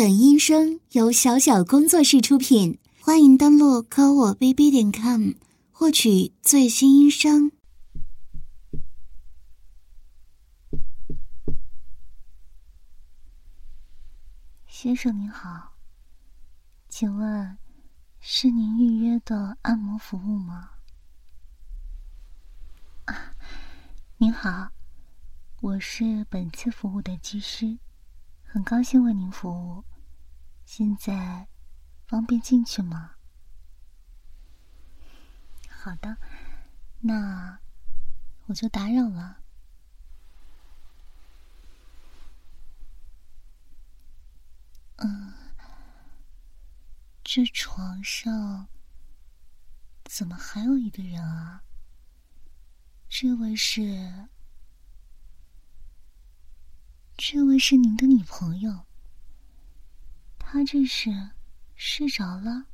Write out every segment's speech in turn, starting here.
本音声由小小工作室出品，欢迎登录科我 bb 点 com 获取最新音声。先生您好，请问是您预约的按摩服务吗？啊，您好，我是本次服务的技师，很高兴为您服务。现在方便进去吗？好的，那我就打扰了。嗯，这床上怎么还有一个人啊？这位是，这位是您的女朋友。他这是睡着了。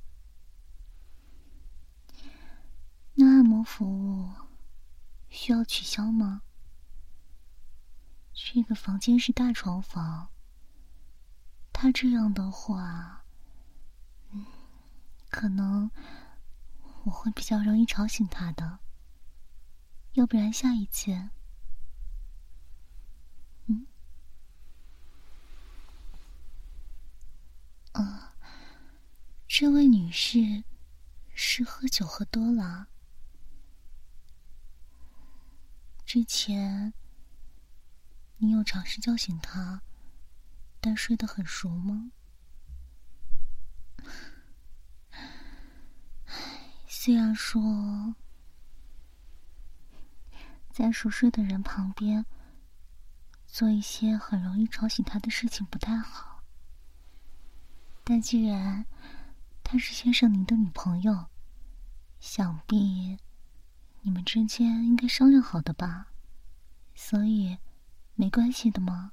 那按摩服务需要取消吗？这个房间是大床房，他这样的话，嗯，可能我会比较容易吵醒他的。要不然下一次。嗯，这位女士是喝酒喝多了。之前你有尝试叫醒她，但睡得很熟吗？虽然说在熟睡的人旁边做一些很容易吵醒他的事情不太好。但既然她是先生您的女朋友，想必你们之间应该商量好的吧？所以没关系的吗？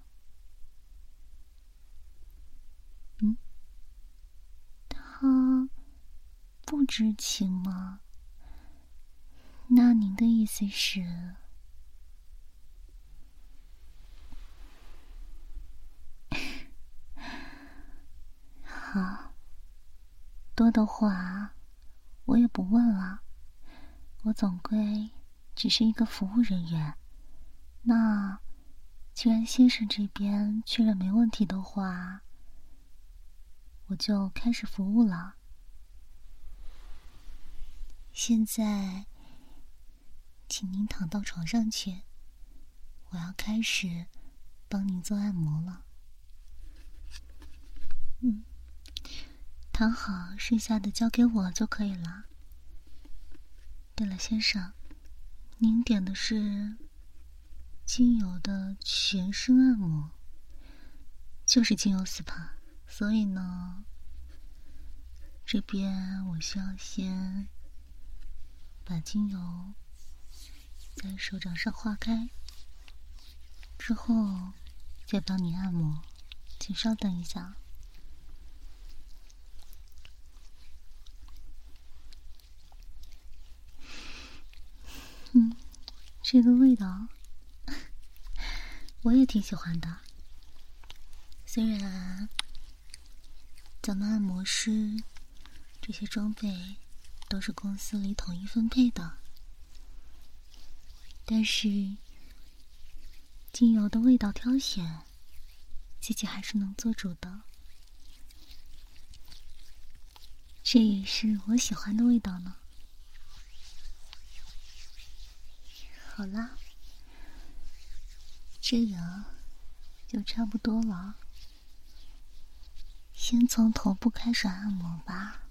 嗯，他不知情吗？那您的意思是？好，多的话我也不问了。我总归只是一个服务人员。那既然先生这边确认没问题的话，我就开始服务了。现在，请您躺到床上去，我要开始帮您做按摩了。嗯。躺好，剩下的交给我就可以了。对了，先生，您点的是精油的全身按摩，就是精油 SPA，所以呢，这边我需要先把精油在手掌上化开，之后再帮你按摩，请稍等一下。嗯，这个味道我也挺喜欢的。虽然咱们按摩师这些装备都是公司里统一分配的，但是精油的味道挑选，自己还是能做主的。这也是我喜欢的味道呢。好了，这样就差不多了。先从头部开始按摩吧，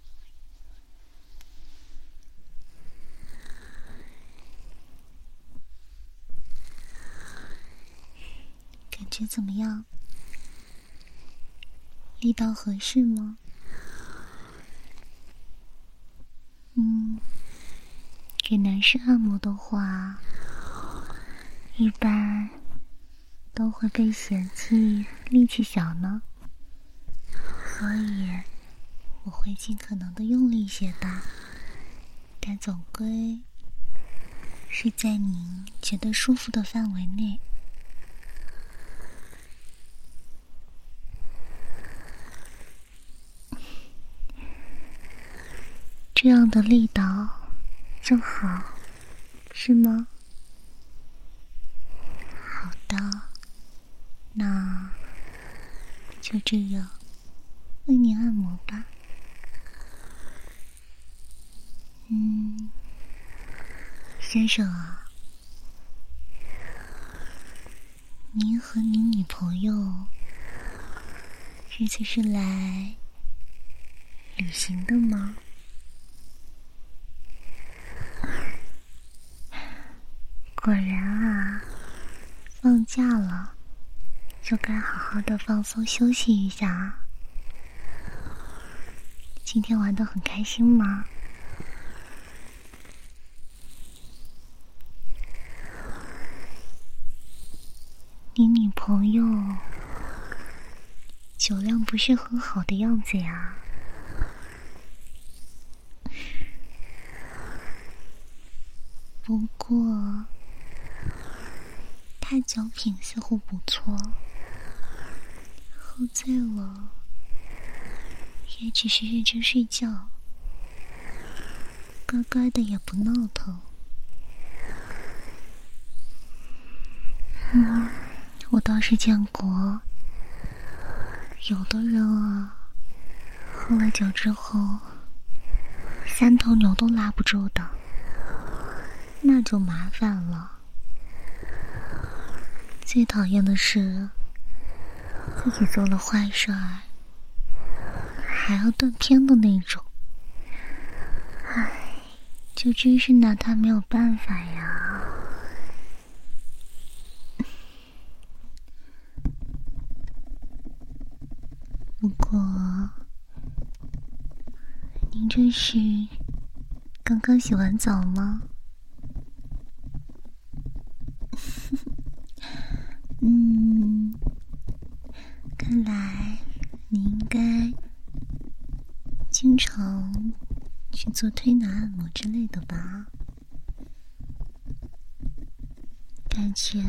感觉怎么样？力道合适吗？嗯，给男士按摩的话。一般都会被嫌弃力气小呢，所以我会尽可能的用力些的，但总归是在您觉得舒服的范围内，这样的力道就好，是吗？就这样为你按摩吧。嗯，先生啊，您和您女朋友这次是来旅行的吗？果然啊，放假了就该好好的放松休息一下。今天玩的很开心吗？你女朋友酒量不是很好的样子呀？不过。他酒品似乎不错，喝醉了也只是认真睡觉，乖乖的也不闹腾。嗯，我倒是见过，有的人啊，喝了酒之后，三头牛都拉不住的，那就麻烦了。最讨厌的是自己做了坏事儿还要断片的那种，唉，就真是拿他没有办法呀。不过，您这是刚刚洗完澡吗？嗯，看来你应该经常去做推拿按摩之类的吧？感觉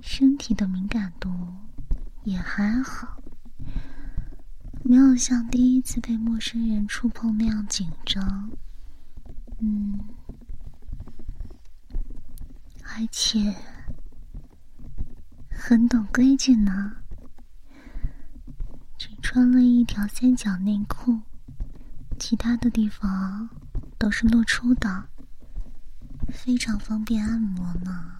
身体的敏感度也还好，没有像第一次被陌生人触碰那样紧张。嗯，而且。很懂规矩呢，只穿了一条三角内裤，其他的地方都是露出的，非常方便按摩呢。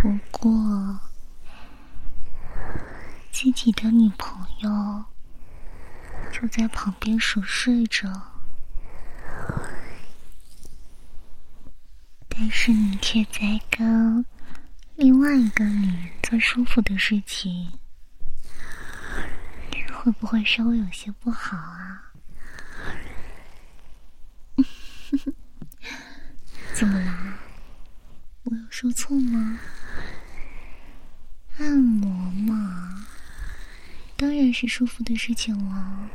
不过。自己的女朋友就在旁边熟睡着，但是你却在跟另外一个女人做舒服的事情，会不会稍微有些不好啊？怎么啦？我有说错吗？按摩。是舒服的事情了，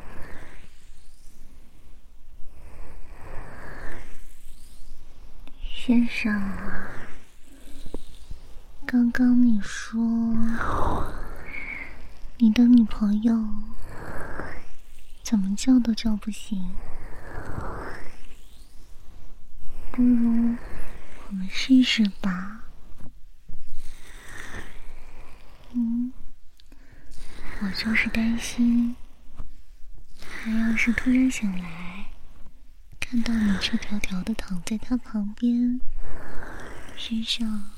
先生。刚刚你说你的女朋友怎么叫都叫不醒，不如我们试试吧。我就是担心，他要是突然醒来，看到你赤条条的躺在他旁边，身上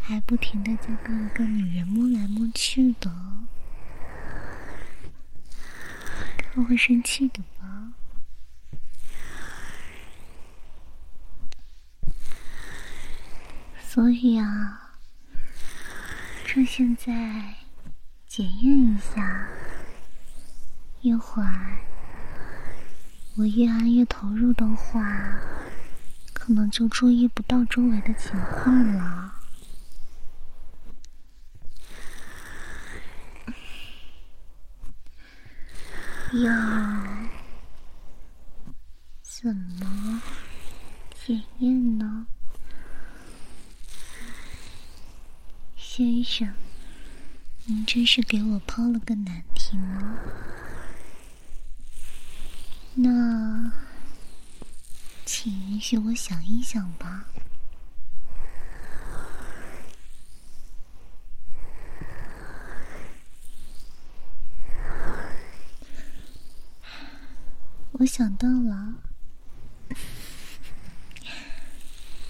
还不停的在跟一个女人摸来摸去的，他会生气的吧？所以啊，趁现在。检验一下，一会儿我越按越投入的话，可能就注意不到周围的情况了。要怎么检验呢？先生，您真是给我抛了个难题吗？那，请允许我想一想吧。我想到了，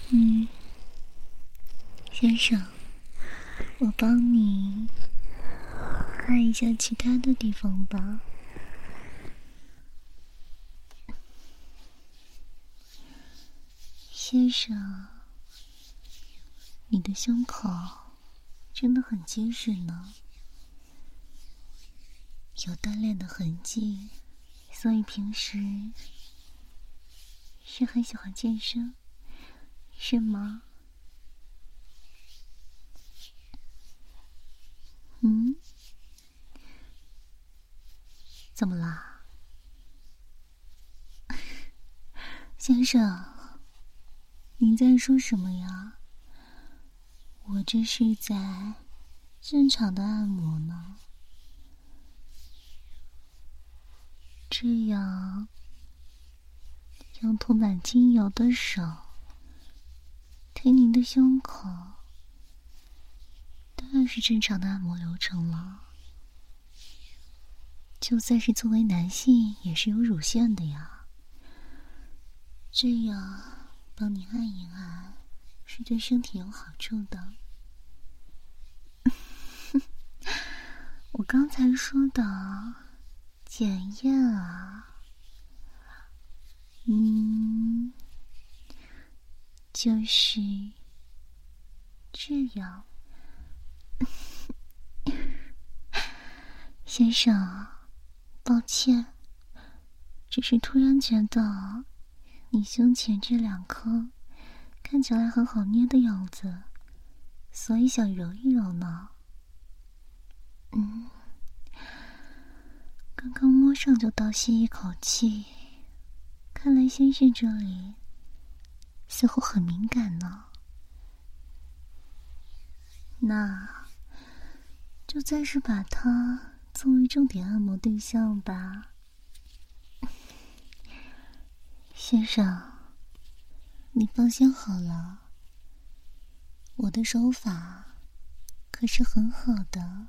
嗯，先生，我帮你看一下其他的地方吧。先生，你的胸口真的很结实呢，有锻炼的痕迹。所以平时是很喜欢健身，是吗？嗯？怎么啦，先生？你在说什么呀？我这是在正常的按摩呢。这样，用涂满精油的手推您的胸口，当然是正常的按摩流程了。就算是作为男性，也是有乳腺的呀。这样帮你按一按，是对身体有好处的。我刚才说的。检验啊，嗯，就是这样，先生，抱歉，只是突然觉得你胸前这两颗看起来很好捏的样子，所以想揉一揉呢，嗯。刚刚摸上就倒吸一口气，看来先生这里似乎很敏感呢。那就暂时把它作为重点按摩对象吧。先生，你放心好了，我的手法可是很好的。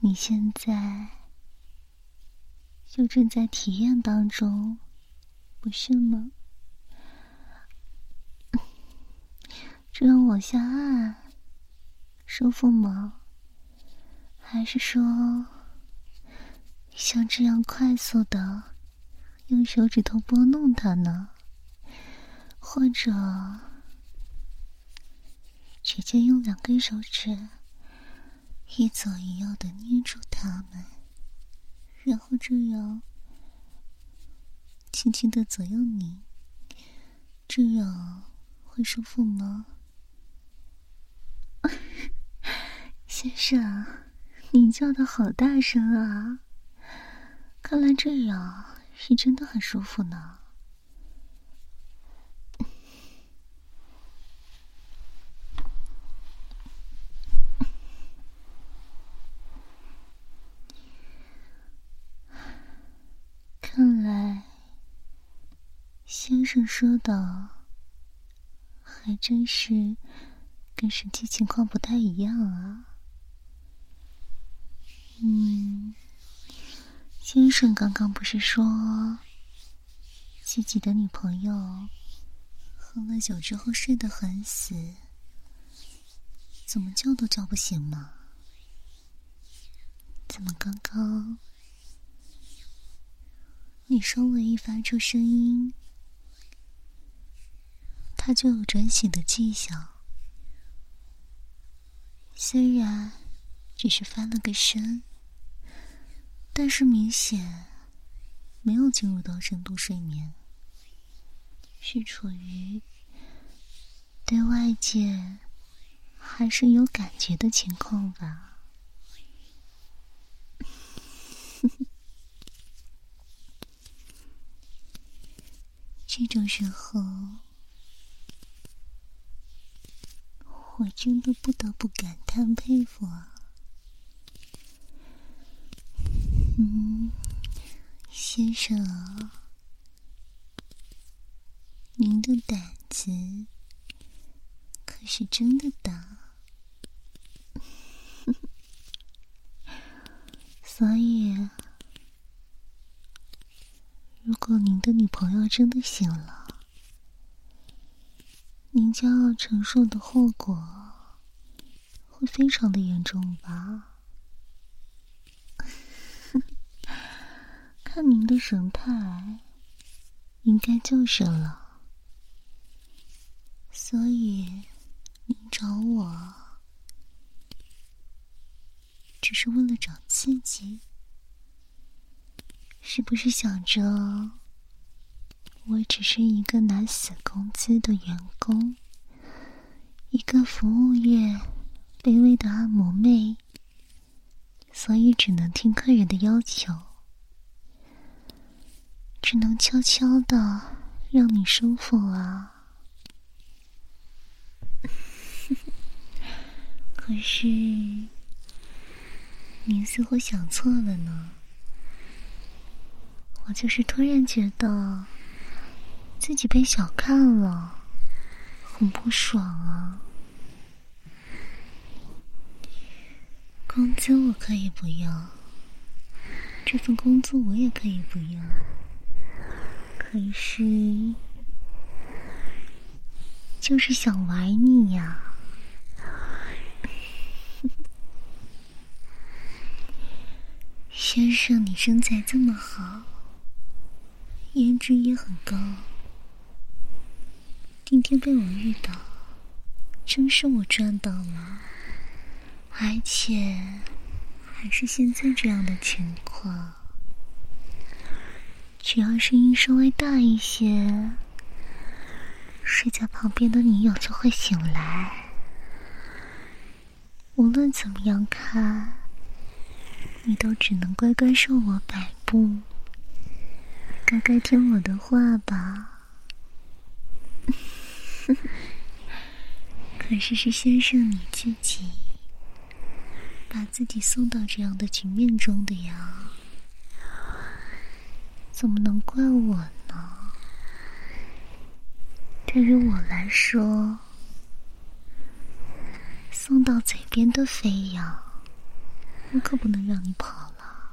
你现在就正在体验当中，不是吗？这样往下按，舒服吗？还是说像这样快速的用手指头拨弄它呢？或者直接用两根手指？一左一右的捏住它们，然后这样轻轻的左右拧，这样会舒服吗？先生，你叫的好大声啊！看来这样是真的很舒服呢。看来，先生说的还真是跟实际情况不太一样啊。嗯，先生刚刚不是说自己的女朋友喝了酒之后睡得很死，怎么叫都叫不醒吗？怎么刚刚？你稍微一发出声音，他就有转醒的迹象。虽然只是翻了个身，但是明显没有进入到深度睡眠，是处于对外界还是有感觉的情况吧。这种时候，我真的不得不感叹佩服啊！嗯，先生，您的胆子可是真的大，所以。如果您的女朋友真的醒了，您将要承受的后果会非常的严重吧？看您的神态，应该就是了。所以，您找我，只是为了找刺激。是不是想着我只是一个拿死工资的员工，一个服务业卑微的按摩妹，所以只能听客人的要求，只能悄悄的让你舒服啊？可是，您似乎想错了呢。我就是突然觉得自己被小看了，很不爽啊！工资我可以不要，这份工作我也可以不要，可是就是想玩你呀，先生，你身材这么好。颜值也很高，今天被我遇到，真是我赚到了，而且还是现在这样的情况。只要声音稍微大一些，睡在旁边的女友就会醒来。无论怎么样看，你都只能乖乖受我摆布。乖乖听我的话吧。可是是先生你自己把自己送到这样的局面中的呀，怎么能怪我呢？对于我来说，送到嘴边的飞扬，我可不能让你跑了。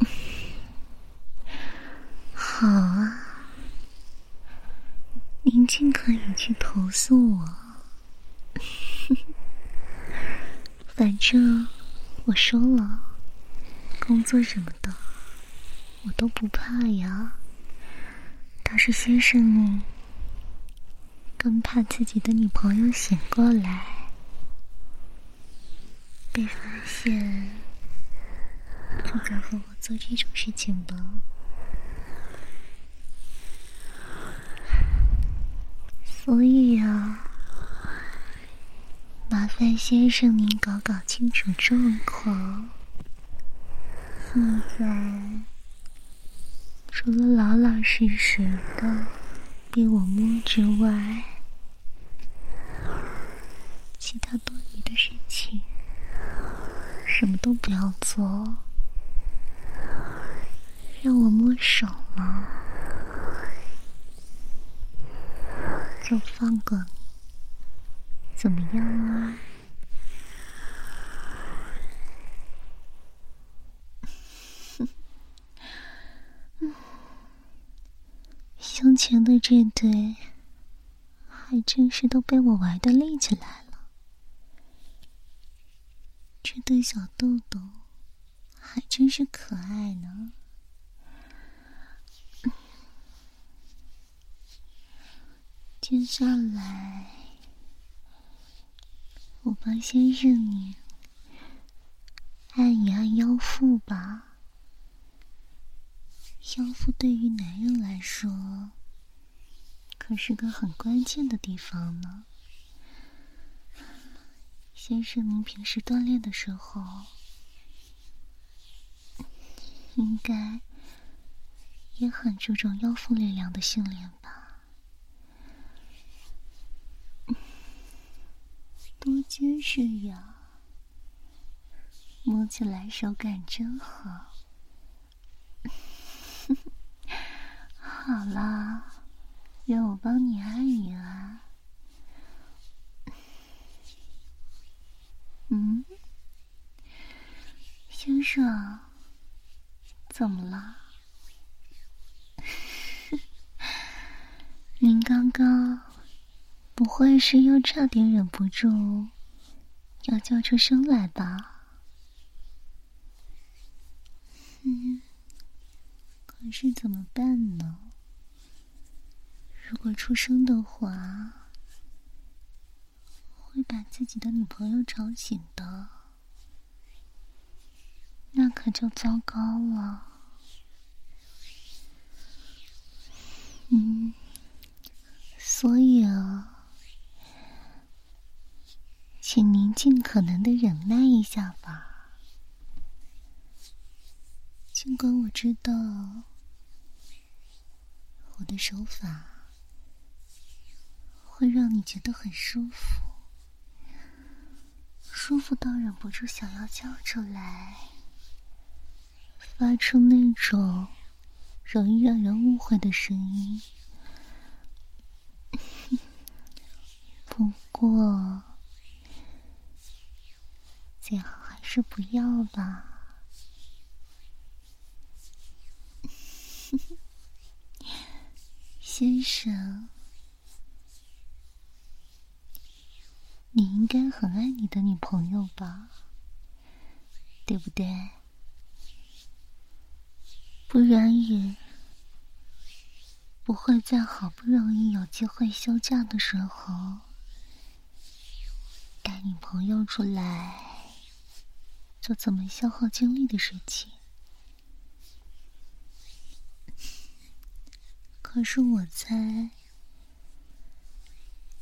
好啊，您尽可以去投诉我。反正我说了，工作什么的我都不怕呀。倒是先生更怕自己的女朋友醒过来被发现，就敢和我做这种事情吧。所以呀，麻烦先生您搞搞清楚状况。现在除了老老实实的被我摸之外，其他多余的事情什么都不要做，让我摸手了。就放过你，怎么样啊？胸前的这对，还真是都被我玩的立起来了。这对小豆豆，还真是可爱呢。接下来，我帮先生你按一按腰腹吧。腰腹对于男人来说，可是个很关键的地方呢。先生，您平时锻炼的时候，应该也很注重腰腹力量的训练吧？多结实呀，摸起来手感真好。好啦，让我帮你按一按。嗯，先生，怎么了？您刚刚不会是又差点忍不住要叫出声来吧？嗯，可是怎么办呢？如果出声的话，会把自己的女朋友吵醒的，那可就糟糕了。嗯，所以啊，请您尽可能的忍耐一下吧。尽管我知道我的手法会让你觉得很舒服。舒服到忍不住想要叫出来，发出那种容易让人误会的声音。不过，最好还是不要吧，先生。你应该很爱你的女朋友吧，对不对？不然也不会在好不容易有机会休假的时候带女朋友出来做这么消耗精力的事情。可是我猜。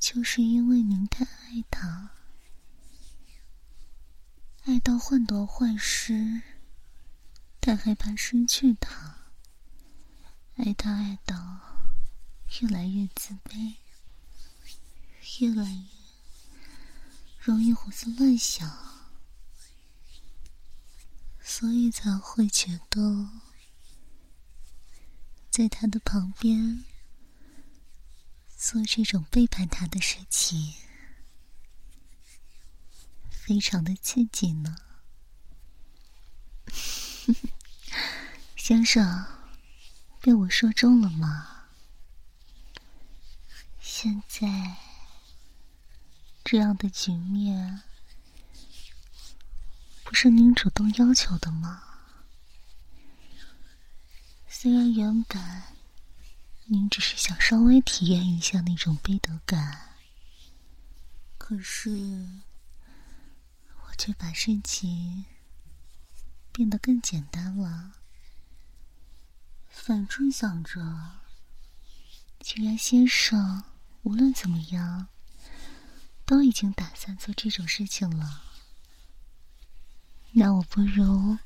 就是因为您太爱他，爱到患得患失，太害怕失去他，爱他爱到越来越自卑，越来越容易胡思乱想，所以才会觉得在他的旁边。做这种背叛他的事情，非常的刺激呢。先生，被我说中了吗？现在这样的局面，不是您主动要求的吗？虽然原本。您只是想稍微体验一下那种背德感，可是我却把事情变得更简单了。反正想着，既然先生无论怎么样都已经打算做这种事情了，那我不如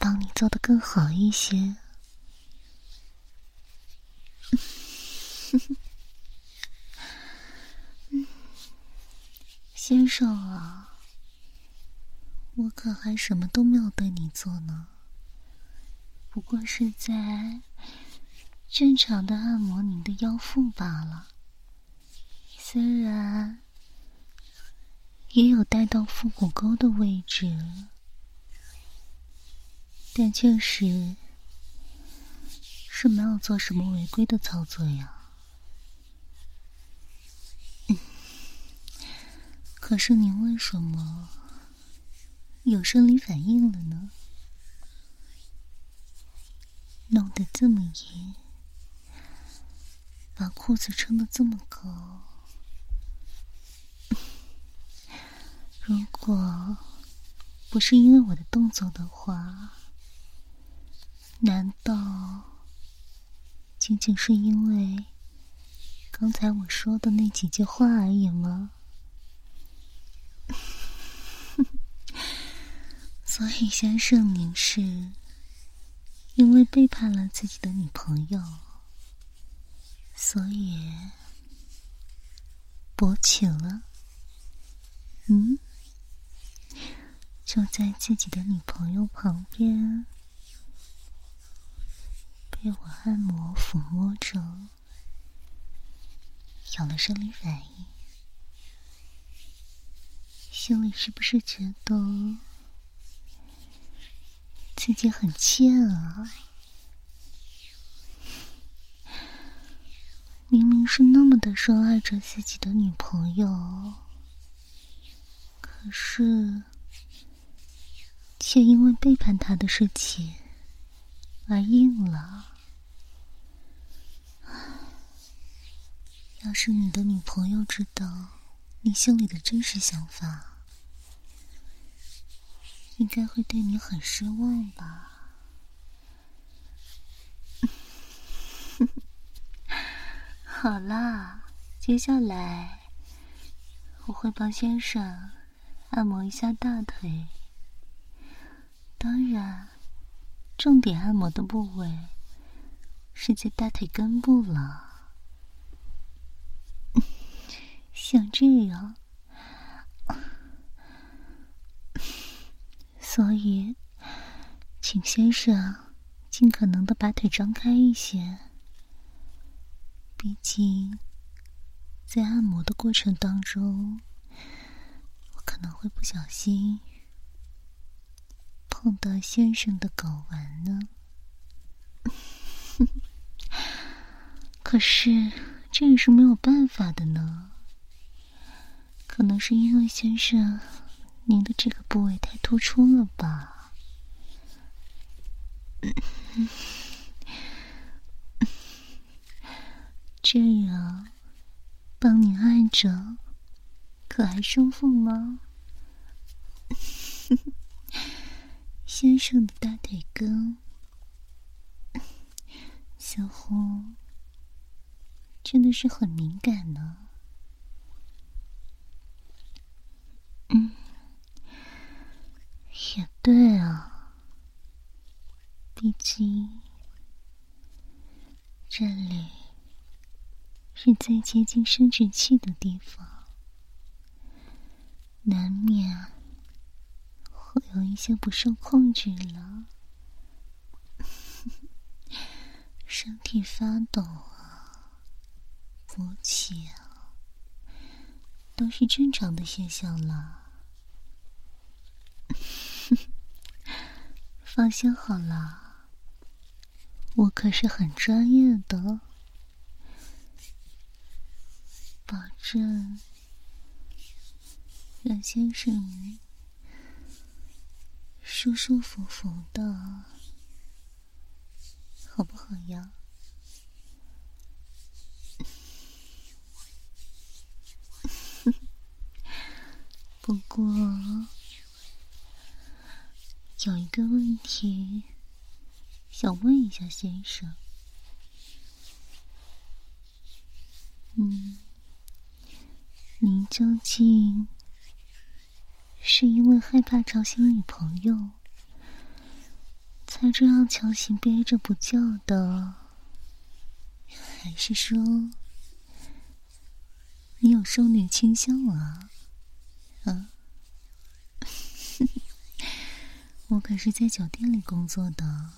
帮你做的更好一些。先生啊，我可还什么都没有对你做呢，不过是在正常的按摩您的腰腹罢了。虽然也有带到腹股沟的位置，但确实。是没有做什么违规的操作呀。可是你为什么有生理反应了呢？弄得这么严，把裤子撑得这么高，如果不是因为我的动作的话，难道？仅仅是因为刚才我说的那几句话而已吗？所以先生，您是因为背叛了自己的女朋友，所以勃起了。嗯，就在自己的女朋友旁边，被我按摩抚摸着，有了生理反应，心里是不是觉得自己很贱啊？明明是那么的深爱着自己的女朋友。可是，却因为背叛他的事情来硬了。要是你的女朋友知道你心里的真实想法，应该会对你很失望吧？好啦，接下来我会帮先生。按摩一下大腿，当然，重点按摩的部位是在大腿根部了。像这样，所以，请先生尽可能的把腿张开一些。毕竟，在按摩的过程当中。我可能会不小心碰到先生的睾丸呢。可是这也是没有办法的呢。可能是因为先生您的这个部位太突出了吧？这样帮你按着。可还舒服吗？先生的大腿根 似乎真的是很敏感呢。嗯，也对啊，毕竟这里是最接近生殖器的地方。难免会有一些不受控制了，身体发抖啊，勃起啊，都是正常的现象了。放心好了，我可是很专业的，保证。让先生舒舒服服的，好不好呀？不过有一个问题想问一下先生，嗯，您究竟？是因为害怕吵醒女朋友，才这样强行憋着不叫的，还是说你有少女倾向啊？啊？我可是在酒店里工作的，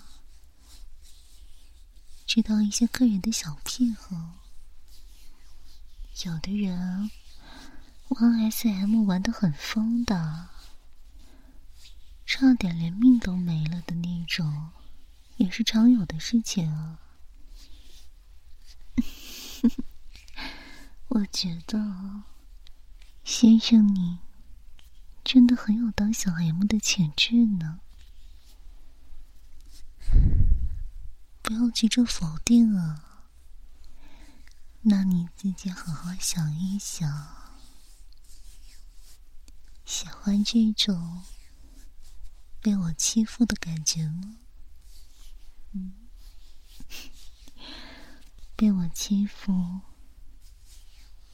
知道一些客人的小癖好，有的人。玩 SM 玩的很疯的，差点连命都没了的那种，也是常有的事情啊。我觉得先生你真的很有当小 M 的潜质呢，不要急着否定啊，那你自己好好想一想。喜欢这种被我欺负的感觉吗？嗯，被我欺负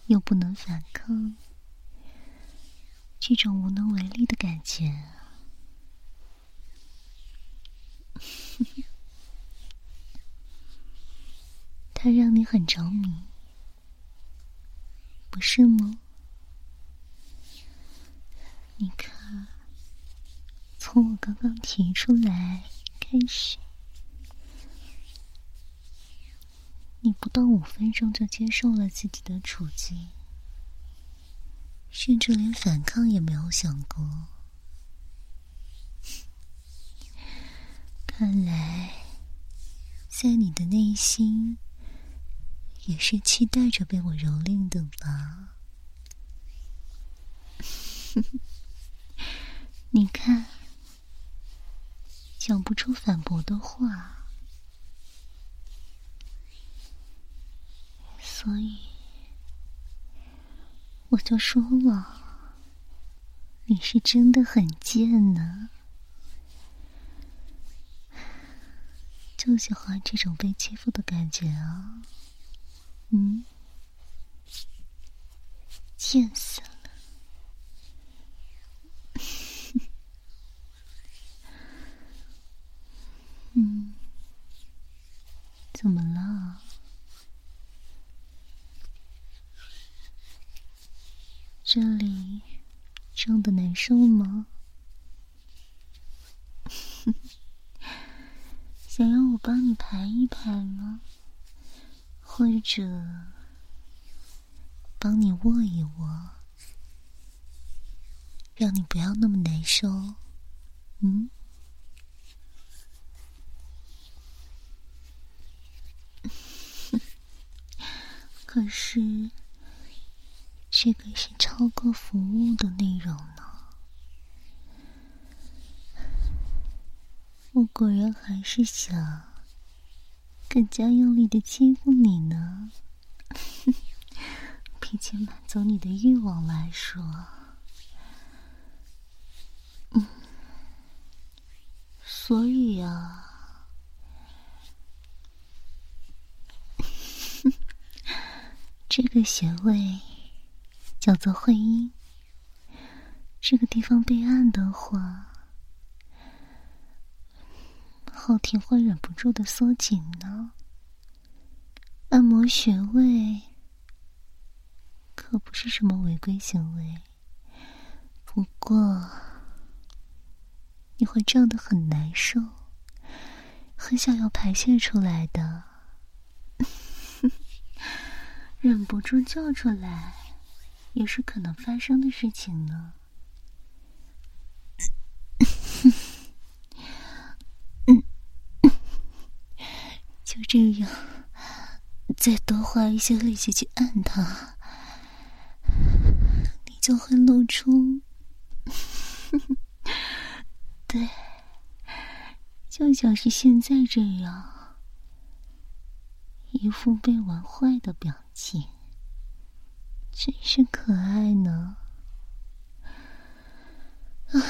又不能反抗，这种无能为力的感觉，他让你很着迷，不是吗？你看，从我刚刚提出来开始，你不到五分钟就接受了自己的处境，甚至连反抗也没有想过。看来，在你的内心，也是期待着被我蹂躏的吧？你看，讲不出反驳的话，所以我就说了，你是真的很贱呢，就喜欢这种被欺负的感觉啊！嗯，贱死了。嗯，怎么了？这里胀的难受吗？想让我帮你排一排吗？或者帮你握一握，让你不要那么难受？嗯？可是，这个是超过服务的内容呢。我果然还是想更加用力的欺负你呢。毕竟满足你的欲望来说，嗯，所以啊。这个穴位叫做会阴，这个地方被按的话，后庭会忍不住的缩紧呢。按摩穴位可不是什么违规行为，不过你会胀得很难受，很想要排泄出来的。忍不住叫出来，也是可能发生的事情呢。就这样，再多花一些力气去按它，你就会露出。对，就像是现在这样，一副被玩坏的表。情，真是可爱呢！啊，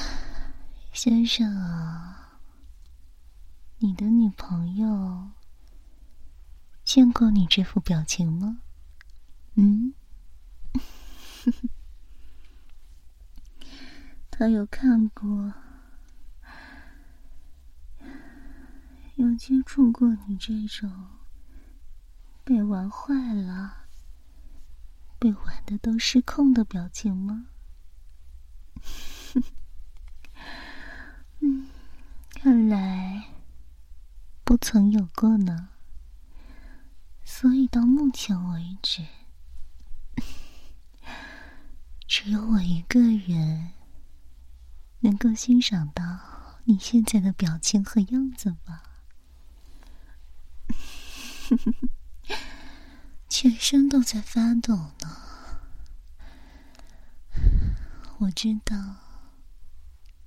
先生啊，你的女朋友见过你这副表情吗？嗯，他有看过，有接触过你这种。被玩坏了，被玩的都失控的表情吗？嗯，看来不曾有过呢。所以到目前为止，只有我一个人能够欣赏到你现在的表情和样子吧。全身都在发抖呢，我知道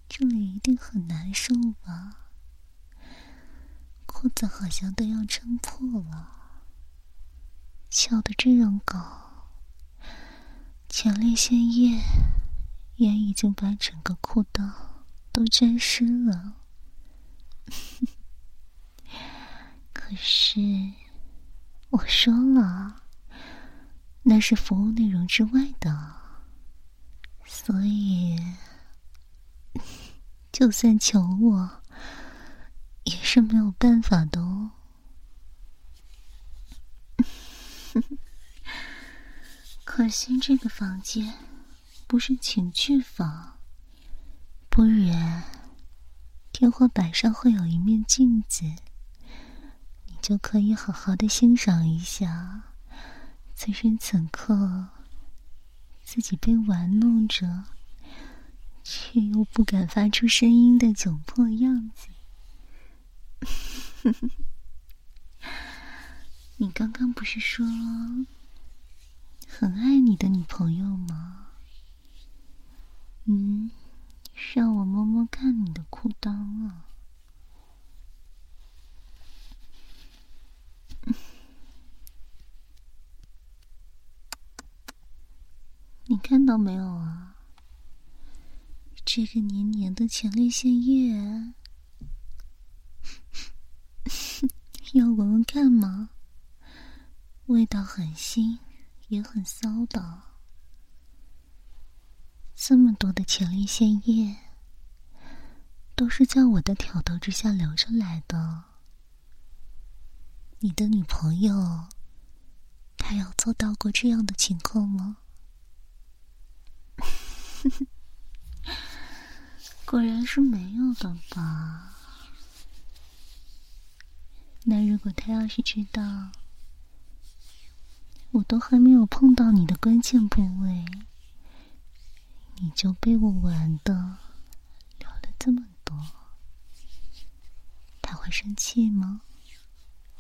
这里一定很难受吧？裤子好像都要撑破了，翘的这样高，前列腺液也已经把整个裤裆都沾湿了。可是。我说了，那是服务内容之外的，所以 就算求我，也是没有办法的哦。可惜这个房间不是情趣房，不然天花板上会有一面镜子，你就可以好好的欣赏一下此时此刻自己被玩弄着，却又不敢发出声音的窘迫样子。你刚刚不是说很爱你的女朋友吗？嗯，让我摸摸看你的裤裆啊！你看到没有啊？这个黏黏的前列腺液，要闻闻看吗？味道很腥，也很骚的。这么多的前列腺液，都是在我的挑逗之下流出来的。你的女朋友，她有做到过这样的情况吗？果然是没有的吧？那如果她要是知道……我都还没有碰到你的关键部位，你就被我玩的聊了这么多，他会生气吗？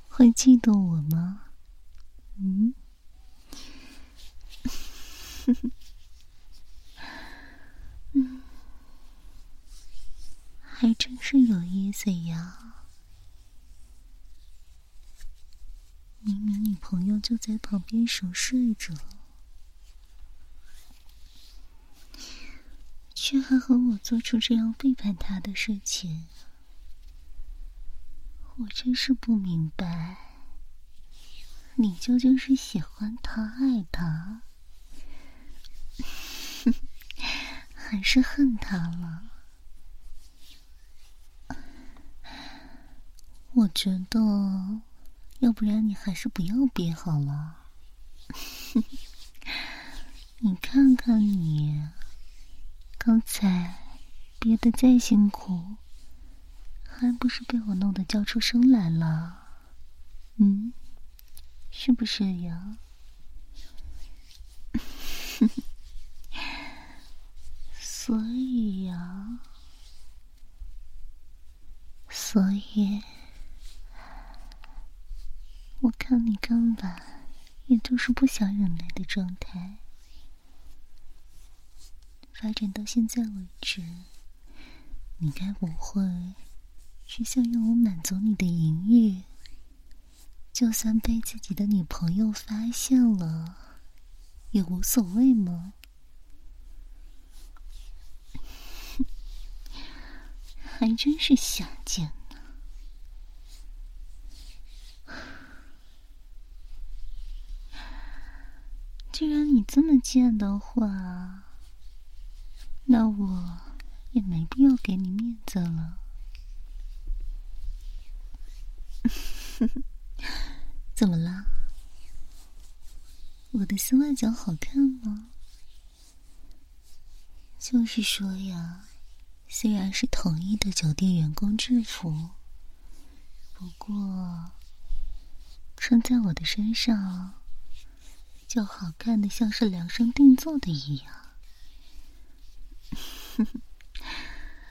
会嫉妒我吗？嗯，嗯，还真是有意思呀。明明女朋友就在旁边熟睡着，却还和我做出这样背叛她的事情，我真是不明白，你究竟是喜欢他、爱他，还是恨他了？我觉得。要不然你还是不要憋好了。你看看你，刚才憋得再辛苦，还不是被我弄得叫出声来了？嗯，是不是呀？所以呀，所以。我看你刚来也就是不想忍耐的状态，发展到现在为止，你该不会是想要我满足你的淫欲？就算被自己的女朋友发现了，也无所谓吗？还真是下贱。既然你这么贱的话，那我也没必要给你面子了。怎么了？我的丝袜脚好看吗？就是说呀，虽然是统一的酒店员工制服，不过穿在我的身上。就好看的像是量身定做的一样。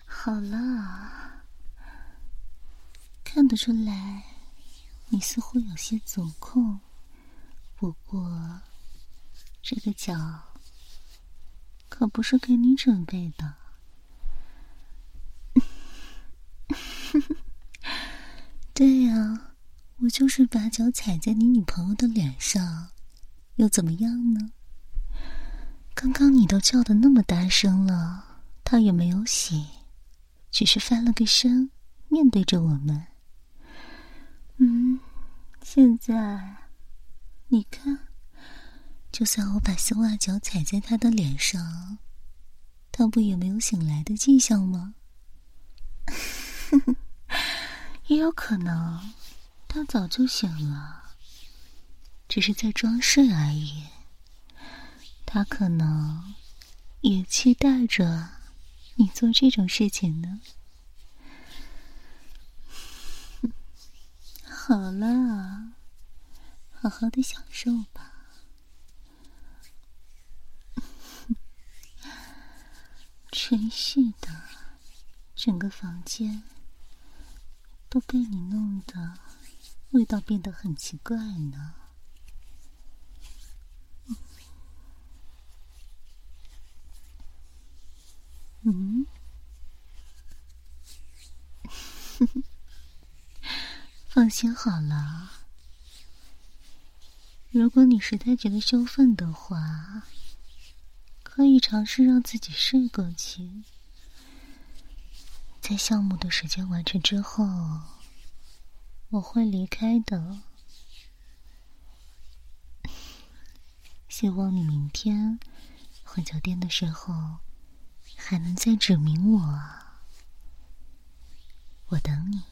好了，看得出来，你似乎有些足控。不过，这个脚可不是给你准备的。对呀，我就是把脚踩在你女朋友的脸上。又怎么样呢？刚刚你都叫的那么大声了，他也没有醒，只是翻了个身，面对着我们。嗯，现在你看，就算我把丝袜脚踩在他的脸上，他不也没有醒来的迹象吗？也有可能，他早就醒了。只是在装睡而已。他可能也期待着你做这种事情呢。好了，好好的享受吧。真是的，整个房间都被你弄得味道变得很奇怪呢。嗯，放心好了。如果你实在觉得羞愤的话，可以尝试让自己睡过去。在项目的时间完成之后，我会离开的。希望你明天回酒店的时候。还能再指明我。我等你。